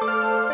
Música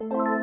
you